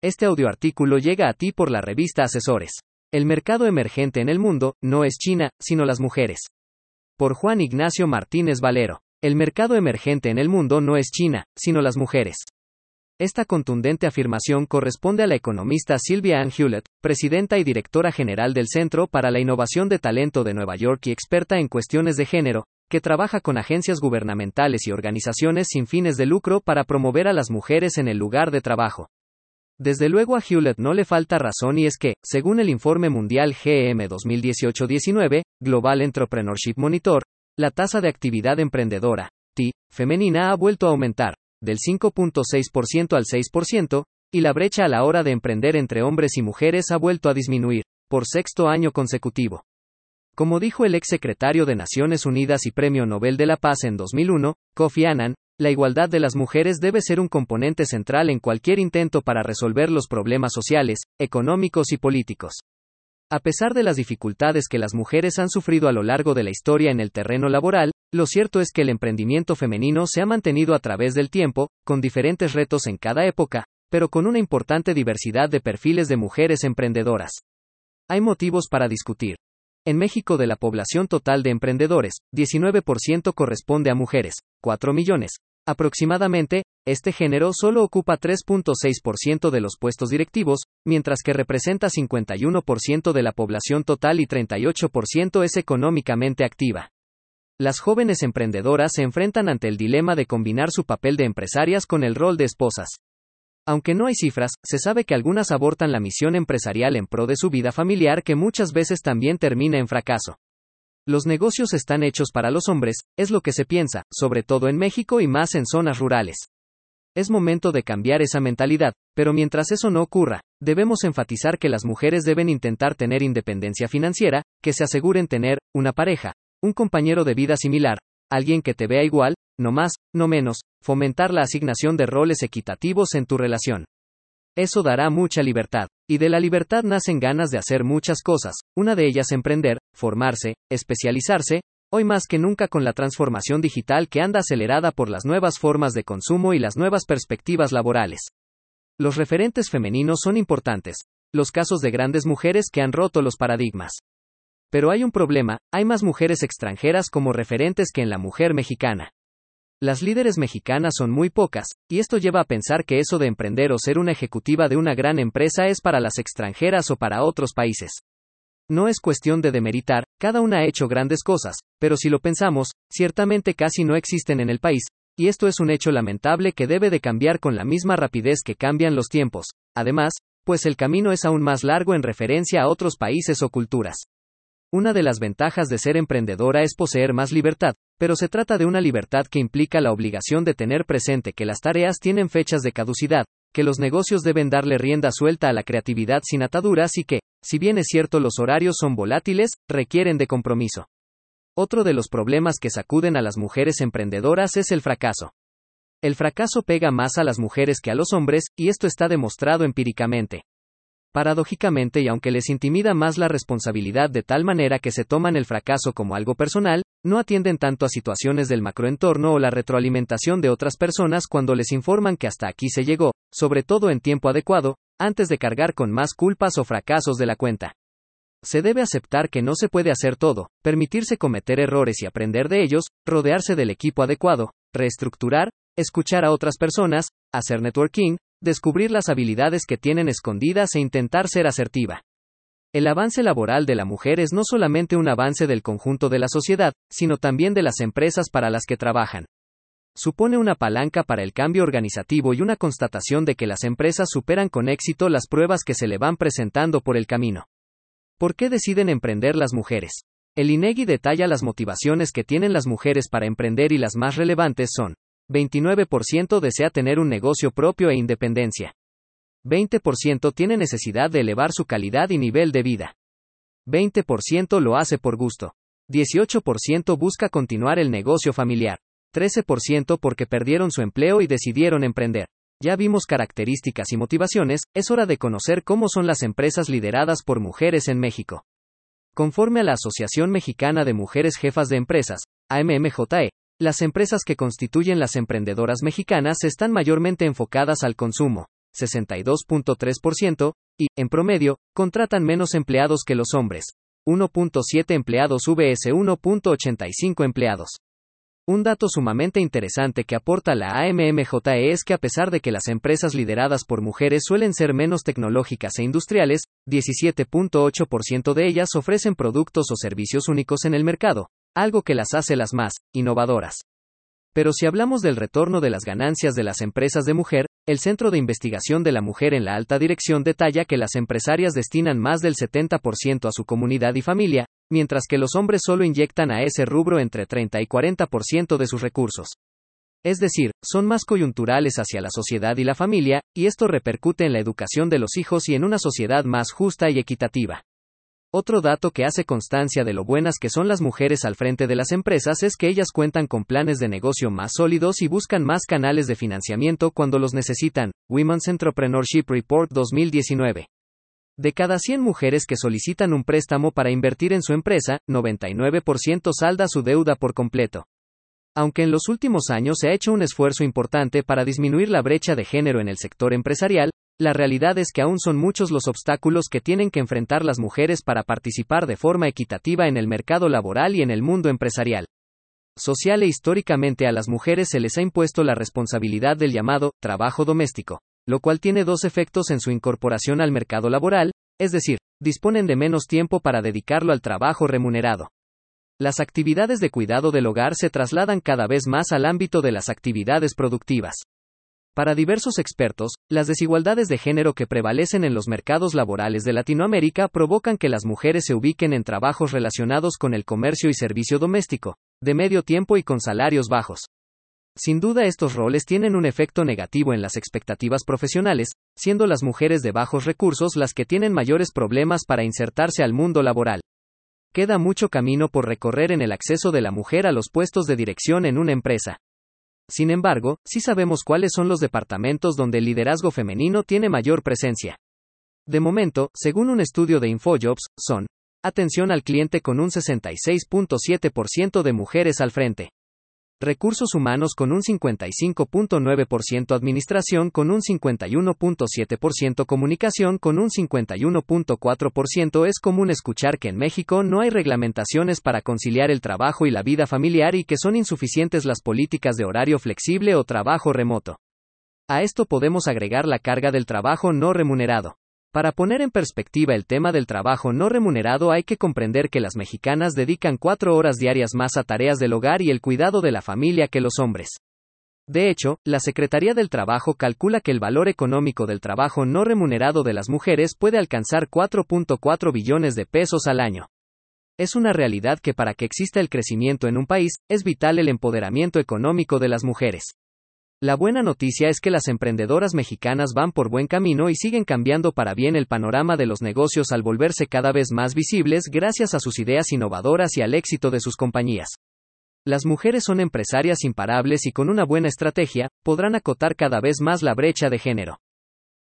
Este audioartículo llega a ti por la revista Asesores. El mercado emergente en el mundo no es China, sino las mujeres. Por Juan Ignacio Martínez Valero. El mercado emergente en el mundo no es China, sino las mujeres. Esta contundente afirmación corresponde a la economista Sylvia Ann Hewlett, presidenta y directora general del Centro para la Innovación de Talento de Nueva York y experta en cuestiones de género, que trabaja con agencias gubernamentales y organizaciones sin fines de lucro para promover a las mujeres en el lugar de trabajo. Desde luego a Hewlett no le falta razón y es que, según el informe mundial GM 2018-19, Global Entrepreneurship Monitor, la tasa de actividad emprendedora, TI, femenina ha vuelto a aumentar, del 5.6% al 6%, y la brecha a la hora de emprender entre hombres y mujeres ha vuelto a disminuir, por sexto año consecutivo. Como dijo el ex secretario de Naciones Unidas y Premio Nobel de la Paz en 2001, Kofi Annan, la igualdad de las mujeres debe ser un componente central en cualquier intento para resolver los problemas sociales, económicos y políticos. A pesar de las dificultades que las mujeres han sufrido a lo largo de la historia en el terreno laboral, lo cierto es que el emprendimiento femenino se ha mantenido a través del tiempo, con diferentes retos en cada época, pero con una importante diversidad de perfiles de mujeres emprendedoras. Hay motivos para discutir. En México de la población total de emprendedores, 19% corresponde a mujeres, 4 millones. Aproximadamente, este género solo ocupa 3.6% de los puestos directivos, mientras que representa 51% de la población total y 38% es económicamente activa. Las jóvenes emprendedoras se enfrentan ante el dilema de combinar su papel de empresarias con el rol de esposas. Aunque no hay cifras, se sabe que algunas abortan la misión empresarial en pro de su vida familiar que muchas veces también termina en fracaso. Los negocios están hechos para los hombres, es lo que se piensa, sobre todo en México y más en zonas rurales. Es momento de cambiar esa mentalidad, pero mientras eso no ocurra, debemos enfatizar que las mujeres deben intentar tener independencia financiera, que se aseguren tener una pareja, un compañero de vida similar, alguien que te vea igual, no más, no menos, fomentar la asignación de roles equitativos en tu relación. Eso dará mucha libertad. Y de la libertad nacen ganas de hacer muchas cosas, una de ellas emprender, formarse, especializarse, hoy más que nunca con la transformación digital que anda acelerada por las nuevas formas de consumo y las nuevas perspectivas laborales. Los referentes femeninos son importantes, los casos de grandes mujeres que han roto los paradigmas. Pero hay un problema, hay más mujeres extranjeras como referentes que en la mujer mexicana. Las líderes mexicanas son muy pocas, y esto lleva a pensar que eso de emprender o ser una ejecutiva de una gran empresa es para las extranjeras o para otros países. No es cuestión de demeritar, cada una ha hecho grandes cosas, pero si lo pensamos, ciertamente casi no existen en el país, y esto es un hecho lamentable que debe de cambiar con la misma rapidez que cambian los tiempos, además, pues el camino es aún más largo en referencia a otros países o culturas. Una de las ventajas de ser emprendedora es poseer más libertad, pero se trata de una libertad que implica la obligación de tener presente que las tareas tienen fechas de caducidad, que los negocios deben darle rienda suelta a la creatividad sin ataduras y que, si bien es cierto los horarios son volátiles, requieren de compromiso. Otro de los problemas que sacuden a las mujeres emprendedoras es el fracaso. El fracaso pega más a las mujeres que a los hombres, y esto está demostrado empíricamente. Paradójicamente y aunque les intimida más la responsabilidad de tal manera que se toman el fracaso como algo personal, no atienden tanto a situaciones del macroentorno o la retroalimentación de otras personas cuando les informan que hasta aquí se llegó, sobre todo en tiempo adecuado, antes de cargar con más culpas o fracasos de la cuenta. Se debe aceptar que no se puede hacer todo, permitirse cometer errores y aprender de ellos, rodearse del equipo adecuado, reestructurar, escuchar a otras personas, hacer networking, descubrir las habilidades que tienen escondidas e intentar ser asertiva. El avance laboral de la mujer es no solamente un avance del conjunto de la sociedad, sino también de las empresas para las que trabajan. Supone una palanca para el cambio organizativo y una constatación de que las empresas superan con éxito las pruebas que se le van presentando por el camino. ¿Por qué deciden emprender las mujeres? El INEGI detalla las motivaciones que tienen las mujeres para emprender y las más relevantes son 29% desea tener un negocio propio e independencia. 20% tiene necesidad de elevar su calidad y nivel de vida. 20% lo hace por gusto. 18% busca continuar el negocio familiar. 13% porque perdieron su empleo y decidieron emprender. Ya vimos características y motivaciones, es hora de conocer cómo son las empresas lideradas por mujeres en México. Conforme a la Asociación Mexicana de Mujeres Jefas de Empresas, AMMJE, las empresas que constituyen las emprendedoras mexicanas están mayormente enfocadas al consumo, 62.3%, y, en promedio, contratan menos empleados que los hombres. 1.7 empleados vs 1.85 empleados. Un dato sumamente interesante que aporta la AMMJE es que a pesar de que las empresas lideradas por mujeres suelen ser menos tecnológicas e industriales, 17.8% de ellas ofrecen productos o servicios únicos en el mercado, algo que las hace las más innovadoras. Pero si hablamos del retorno de las ganancias de las empresas de mujer, el Centro de Investigación de la Mujer en la Alta Dirección detalla que las empresarias destinan más del 70% a su comunidad y familia, mientras que los hombres solo inyectan a ese rubro entre 30 y 40% de sus recursos. Es decir, son más coyunturales hacia la sociedad y la familia, y esto repercute en la educación de los hijos y en una sociedad más justa y equitativa. Otro dato que hace constancia de lo buenas que son las mujeres al frente de las empresas es que ellas cuentan con planes de negocio más sólidos y buscan más canales de financiamiento cuando los necesitan. Women's Entrepreneurship Report 2019. De cada 100 mujeres que solicitan un préstamo para invertir en su empresa, 99% salda su deuda por completo. Aunque en los últimos años se ha hecho un esfuerzo importante para disminuir la brecha de género en el sector empresarial, la realidad es que aún son muchos los obstáculos que tienen que enfrentar las mujeres para participar de forma equitativa en el mercado laboral y en el mundo empresarial. Social e históricamente a las mujeres se les ha impuesto la responsabilidad del llamado trabajo doméstico, lo cual tiene dos efectos en su incorporación al mercado laboral, es decir, disponen de menos tiempo para dedicarlo al trabajo remunerado. Las actividades de cuidado del hogar se trasladan cada vez más al ámbito de las actividades productivas. Para diversos expertos, las desigualdades de género que prevalecen en los mercados laborales de Latinoamérica provocan que las mujeres se ubiquen en trabajos relacionados con el comercio y servicio doméstico, de medio tiempo y con salarios bajos. Sin duda estos roles tienen un efecto negativo en las expectativas profesionales, siendo las mujeres de bajos recursos las que tienen mayores problemas para insertarse al mundo laboral. Queda mucho camino por recorrer en el acceso de la mujer a los puestos de dirección en una empresa. Sin embargo, sí sabemos cuáles son los departamentos donde el liderazgo femenino tiene mayor presencia. De momento, según un estudio de InfoJobs, son atención al cliente con un 66.7% de mujeres al frente. Recursos humanos con un 55.9%, administración con un 51.7%, comunicación con un 51.4%. Es común escuchar que en México no hay reglamentaciones para conciliar el trabajo y la vida familiar y que son insuficientes las políticas de horario flexible o trabajo remoto. A esto podemos agregar la carga del trabajo no remunerado. Para poner en perspectiva el tema del trabajo no remunerado hay que comprender que las mexicanas dedican cuatro horas diarias más a tareas del hogar y el cuidado de la familia que los hombres. De hecho, la Secretaría del Trabajo calcula que el valor económico del trabajo no remunerado de las mujeres puede alcanzar 4.4 billones de pesos al año. Es una realidad que para que exista el crecimiento en un país, es vital el empoderamiento económico de las mujeres. La buena noticia es que las emprendedoras mexicanas van por buen camino y siguen cambiando para bien el panorama de los negocios al volverse cada vez más visibles gracias a sus ideas innovadoras y al éxito de sus compañías. Las mujeres son empresarias imparables y con una buena estrategia, podrán acotar cada vez más la brecha de género.